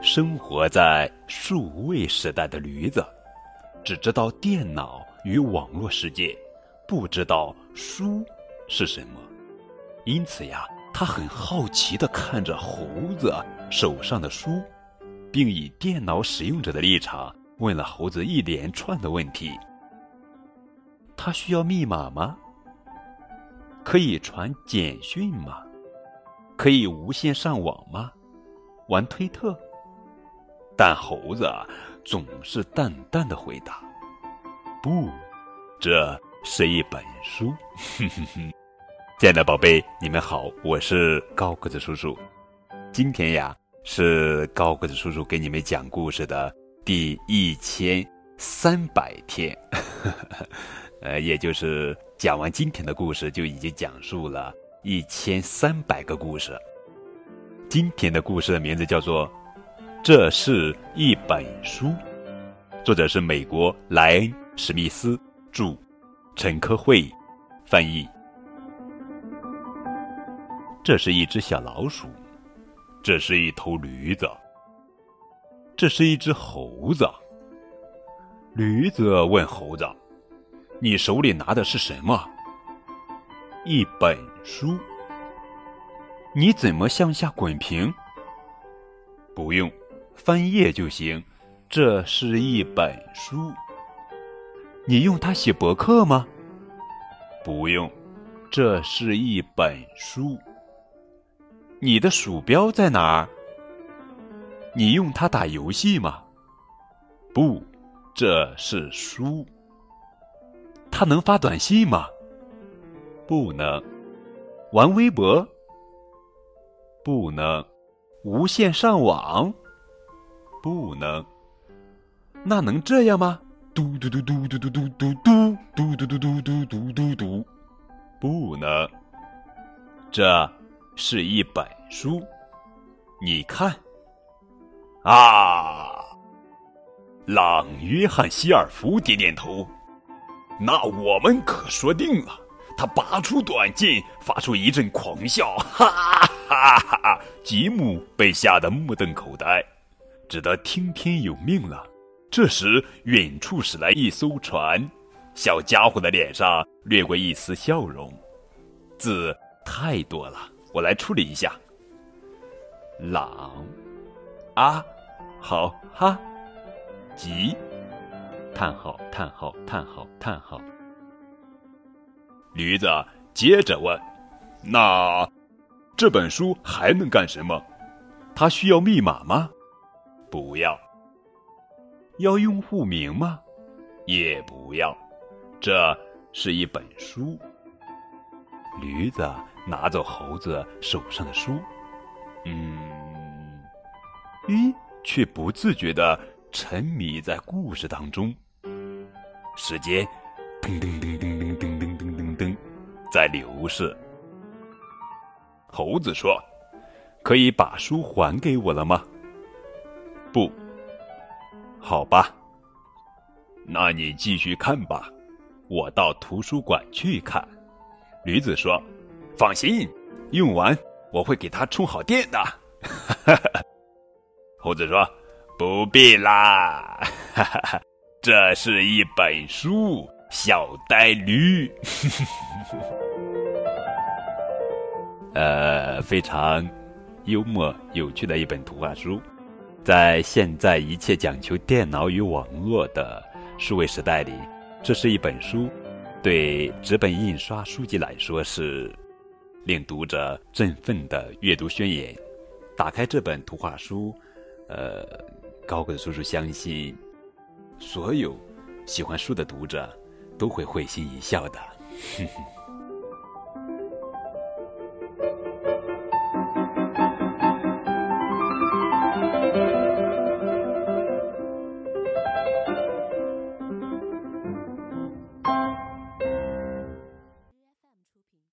生活在数位时代的驴子，只知道电脑与网络世界，不知道书是什么。因此呀，他很好奇地看着猴子手上的书，并以电脑使用者的立场问了猴子一连串的问题：他需要密码吗？可以传简讯吗？可以无线上网吗？玩推特？但猴子总是淡淡的回答：“不，这是一本书。”亲爱的宝贝，你们好，我是高个子叔叔。今天呀，是高个子叔叔给你们讲故事的第一千三百天，呃，也就是讲完今天的故事，就已经讲述了一千三百个故事。今天的故事的名字叫做。这是一本书，作者是美国莱恩·史密斯，著，陈科慧翻译。这是一只小老鼠，这是一头驴子，这是一只猴子。驴子问猴子：“你手里拿的是什么？”一本书。你怎么向下滚平？不用。翻页就行，这是一本书。你用它写博客吗？不用，这是一本书。你的鼠标在哪儿？你用它打游戏吗？不，这是书。它能发短信吗？不能。玩微博？不能。无线上网？不能，那能这样吗？嘟嘟嘟嘟嘟嘟嘟嘟嘟嘟嘟嘟嘟嘟嘟嘟嘟，不能。这是一本书，你看。啊！朗约翰希尔福点点头。那我们可说定了。他拔出短剑，发出一阵狂笑，哈哈哈哈！吉姆被吓得目瞪口呆。只得听天由命了。这时，远处驶来一艘船，小家伙的脸上掠过一丝笑容。字太多了，我来处理一下。朗，啊，好哈，吉，叹号叹号叹号叹号。驴子接着问：“那这本书还能干什么？它需要密码吗？”不要，要用户名吗？也不要，这是一本书。驴子拿走猴子手上的书，嗯，咦，却不自觉的沉迷在故事当中。时间噔噔噔噔噔噔噔噔噔噔，在流逝。猴子说：“可以把书还给我了吗？”不，好吧，那你继续看吧，我到图书馆去看。驴子说：“放心，用完我会给它充好电的。”猴子说：“不必啦，这是一本书，小呆驴。”呃，非常幽默有趣的一本图画书。在现在一切讲求电脑与网络的数位时代里，这是一本书，对纸本印刷书籍来说是令读者振奋的阅读宣言。打开这本图画书，呃，高个的叔叔相信，所有喜欢书的读者都会会心一笑的。哼哼